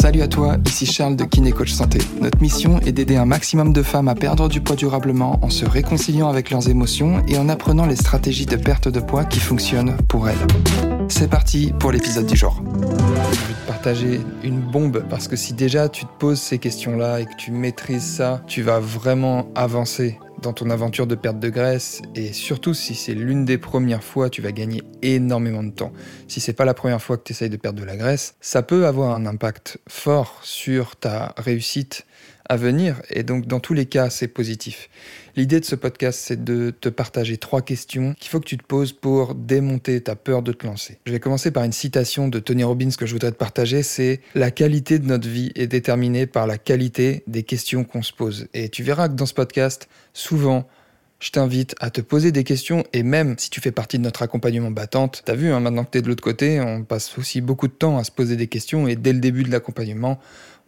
Salut à toi, ici Charles de Kiné Coach Santé. Notre mission est d'aider un maximum de femmes à perdre du poids durablement en se réconciliant avec leurs émotions et en apprenant les stratégies de perte de poids qui fonctionnent pour elles. C'est parti pour l'épisode du jour. Je vais te partager une bombe parce que si déjà tu te poses ces questions-là et que tu maîtrises ça, tu vas vraiment avancer dans ton aventure de perte de graisse et surtout si c'est l'une des premières fois, tu vas gagner énormément de temps. Si c'est pas la première fois que tu essayes de perdre de la graisse, ça peut avoir un impact fort sur ta réussite à venir et donc dans tous les cas, c'est positif. L'idée de ce podcast, c'est de te partager trois questions qu'il faut que tu te poses pour démonter ta peur de te lancer. Je vais commencer par une citation de Tony Robbins que je voudrais te partager, c'est la qualité de notre vie est déterminée par la qualité des questions qu'on se pose. Et tu verras que dans ce podcast, souvent, je t'invite à te poser des questions et même si tu fais partie de notre accompagnement battante, t'as vu, hein, maintenant que t'es de l'autre côté, on passe aussi beaucoup de temps à se poser des questions et dès le début de l'accompagnement,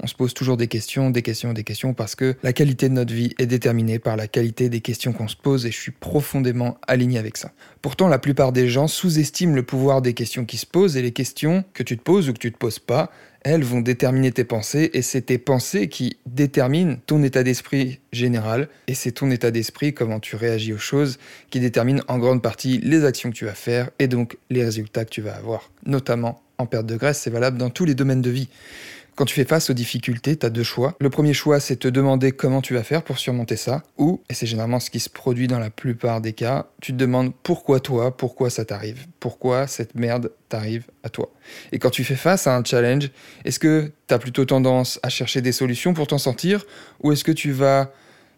on se pose toujours des questions, des questions, des questions parce que la qualité de notre vie est déterminée par la qualité des questions qu'on se pose et je suis profondément aligné avec ça. Pourtant, la plupart des gens sous-estiment le pouvoir des questions qui se posent et les questions que tu te poses ou que tu te poses pas, elles vont déterminer tes pensées et c'est tes pensées qui déterminent ton état d'esprit général et c'est ton état d'esprit, comment tu réagis aux choses, qui détermine en grande partie les actions que tu vas faire et donc les résultats que tu vas avoir, notamment en perte de graisse, c'est valable dans tous les domaines de vie. Quand tu fais face aux difficultés, tu as deux choix. Le premier choix, c'est te demander comment tu vas faire pour surmonter ça. Ou, et c'est généralement ce qui se produit dans la plupart des cas, tu te demandes pourquoi toi, pourquoi ça t'arrive, pourquoi cette merde t'arrive à toi. Et quand tu fais face à un challenge, est-ce que tu as plutôt tendance à chercher des solutions pour t'en sortir Ou est-ce que tu vas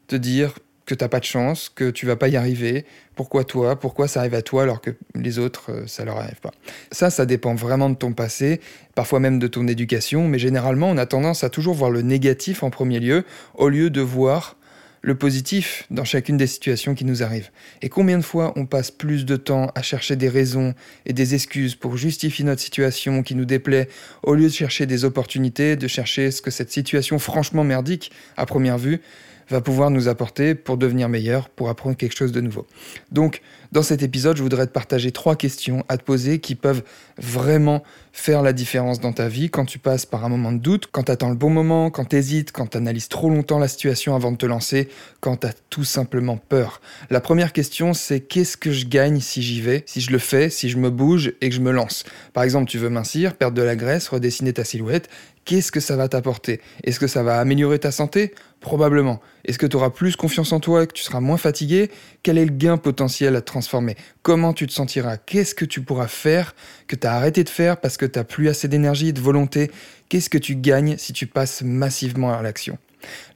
te dire que t'as pas de chance, que tu vas pas y arriver, pourquoi toi, pourquoi ça arrive à toi alors que les autres, euh, ça leur arrive pas. Ça, ça dépend vraiment de ton passé, parfois même de ton éducation, mais généralement, on a tendance à toujours voir le négatif en premier lieu, au lieu de voir le positif dans chacune des situations qui nous arrivent. Et combien de fois on passe plus de temps à chercher des raisons et des excuses pour justifier notre situation qui nous déplaît, au lieu de chercher des opportunités, de chercher ce que cette situation franchement merdique, à première vue, va pouvoir nous apporter pour devenir meilleur, pour apprendre quelque chose de nouveau. Donc, dans cet épisode, je voudrais te partager trois questions à te poser qui peuvent vraiment faire la différence dans ta vie quand tu passes par un moment de doute, quand tu attends le bon moment, quand tu hésites, quand tu analyses trop longtemps la situation avant de te lancer, quand tu as tout simplement peur. La première question, c'est qu'est-ce que je gagne si j'y vais, si je le fais, si je me bouge et que je me lance? Par exemple, tu veux mincir, perdre de la graisse, redessiner ta silhouette, qu'est-ce que ça va t'apporter? Est-ce que ça va améliorer ta santé? Probablement. Est-ce que tu auras plus confiance en toi et que tu seras moins fatigué? Quel est le gain potentiel à transformer? Comment tu te sentiras? Qu'est-ce que tu pourras faire que tu as arrêté de faire parce que tu n'as plus assez d'énergie et de volonté? Qu'est-ce que tu gagnes si tu passes massivement à l'action?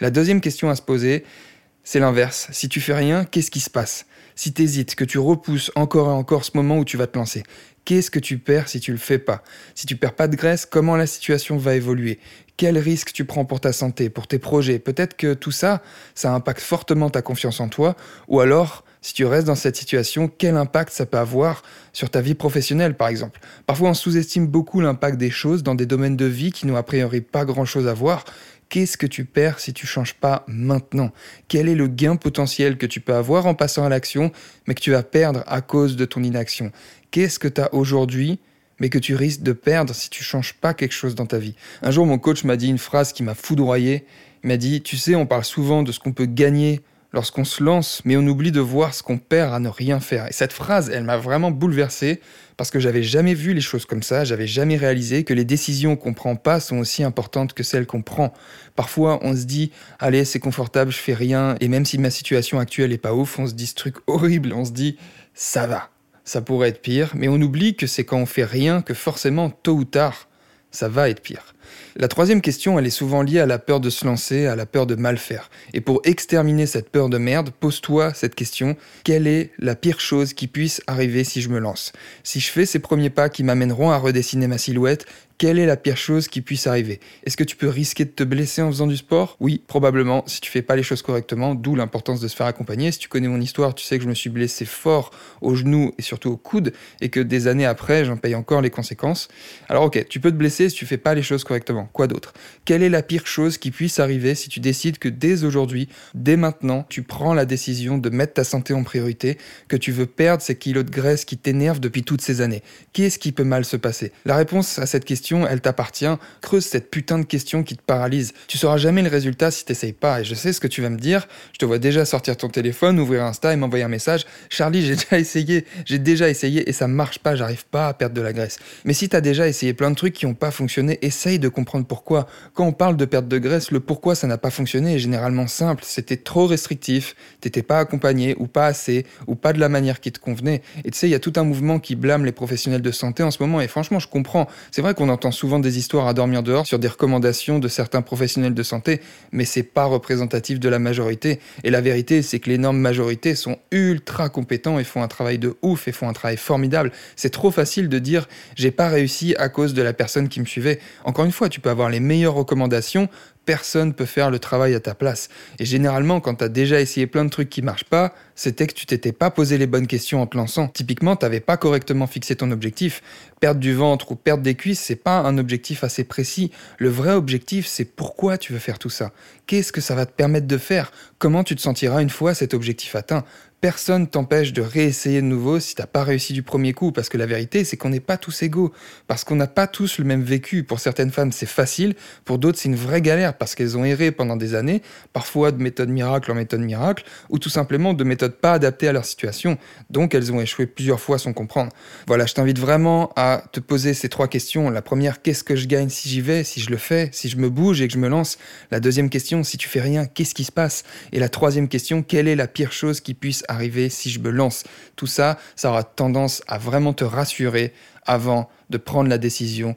La deuxième question à se poser, c'est l'inverse. Si tu fais rien, qu'est-ce qui se passe? Si tu hésites, que tu repousses encore et encore ce moment où tu vas te lancer, qu'est-ce que tu perds si tu le fais pas? Si tu perds pas de graisse, comment la situation va évoluer? Quel risque tu prends pour ta santé, pour tes projets? Peut-être que tout ça, ça impacte fortement ta confiance en toi, ou alors si tu restes dans cette situation, quel impact ça peut avoir sur ta vie professionnelle, par exemple? Parfois, on sous-estime beaucoup l'impact des choses dans des domaines de vie qui n'ont a priori pas grand-chose à voir. Qu'est-ce que tu perds si tu changes pas maintenant? Quel est le gain potentiel que tu peux avoir en passant à l'action, mais que tu vas perdre à cause de ton inaction? Qu'est-ce que tu as aujourd'hui mais que tu risques de perdre si tu changes pas quelque chose dans ta vie. Un jour, mon coach m'a dit une phrase qui m'a foudroyé. Il m'a dit, tu sais, on parle souvent de ce qu'on peut gagner lorsqu'on se lance, mais on oublie de voir ce qu'on perd à ne rien faire. Et cette phrase, elle m'a vraiment bouleversé parce que j'avais jamais vu les choses comme ça, j'avais jamais réalisé que les décisions qu'on prend pas sont aussi importantes que celles qu'on prend. Parfois, on se dit, allez, c'est confortable, je fais rien, et même si ma situation actuelle est pas ouf, on se dit ce truc horrible, on se dit, ça va, ça pourrait être pire, mais on oublie que c'est quand on fait rien que forcément, tôt ou tard, ça va être pire. La troisième question, elle est souvent liée à la peur de se lancer, à la peur de mal faire. Et pour exterminer cette peur de merde, pose-toi cette question, quelle est la pire chose qui puisse arriver si je me lance? Si je fais ces premiers pas qui m'amèneront à redessiner ma silhouette, quelle est la pire chose qui puisse arriver? Est-ce que tu peux risquer de te blesser en faisant du sport? Oui, probablement, si tu fais pas les choses correctement, d'où l'importance de se faire accompagner. Si tu connais mon histoire, tu sais que je me suis blessé fort au genou et surtout au coude, et que des années après, j'en paye encore les conséquences. Alors ok, tu peux te blesser si tu fais pas les choses correctement Quoi d'autre? Quelle est la pire chose qui puisse arriver si tu décides que dès aujourd'hui, dès maintenant, tu prends la décision de mettre ta santé en priorité, que tu veux perdre ces kilos de graisse qui t'énervent depuis toutes ces années? Qu'est-ce qui peut mal se passer? La réponse à cette question, elle t'appartient. Creuse cette putain de question qui te paralyse. Tu sauras jamais le résultat si t'essayes pas. Et je sais ce que tu vas me dire. Je te vois déjà sortir ton téléphone, ouvrir Insta et m'envoyer un message. Charlie, j'ai déjà essayé. J'ai déjà essayé et ça marche pas. J'arrive pas à perdre de la graisse. Mais si t'as déjà essayé plein de trucs qui ont pas fonctionné, essaye de comprendre pourquoi. Quand on parle de perte de graisse, le pourquoi ça n'a pas fonctionné est généralement simple. C'était trop restrictif. T'étais pas accompagné ou pas assez ou pas de la manière qui te convenait. Et tu sais, il y a tout un mouvement qui blâme les professionnels de santé en ce moment. Et franchement, je comprends. C'est vrai qu'on entend souvent des histoires à dormir dehors sur des recommandations de certains professionnels de santé, mais c'est pas représentatif de la majorité. Et la vérité, c'est que l'énorme majorité sont ultra compétents et font un travail de ouf et font un travail formidable. C'est trop facile de dire j'ai pas réussi à cause de la personne qui me suivait. Encore une fois, tu peux avoir les meilleures recommandations, personne peut faire le travail à ta place. Et généralement, quand tu as déjà essayé plein de trucs qui marchent pas, c'était que tu t'étais pas posé les bonnes questions en te lançant. Typiquement, tu n'avais pas correctement fixé ton objectif. Perdre du ventre ou perdre des cuisses, c'est pas un objectif assez précis. Le vrai objectif, c'est pourquoi tu veux faire tout ça. Qu'est-ce que ça va te permettre de faire? Comment tu te sentiras une fois cet objectif atteint? Personne t'empêche de réessayer de nouveau si t'as pas réussi du premier coup, parce que la vérité, c'est qu'on n'est pas tous égaux, parce qu'on n'a pas tous le même vécu. Pour certaines femmes, c'est facile, pour d'autres, c'est une vraie galère, parce qu'elles ont erré pendant des années, parfois de méthode miracle en méthode miracle, ou tout simplement de méthodes pas adaptées à leur situation, donc elles ont échoué plusieurs fois sans comprendre. Voilà, je t'invite vraiment à te poser ces trois questions. La première, qu'est-ce que je gagne si j'y vais, si je le fais, si je me bouge et que je me lance? La deuxième question, si tu fais rien, qu'est-ce qui se passe? Et la troisième question, quelle est la pire chose qui puisse arriver si je me lance. Tout ça, ça aura tendance à vraiment te rassurer avant de prendre la décision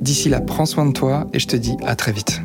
D'ici là, prends soin de toi et je te dis à très vite.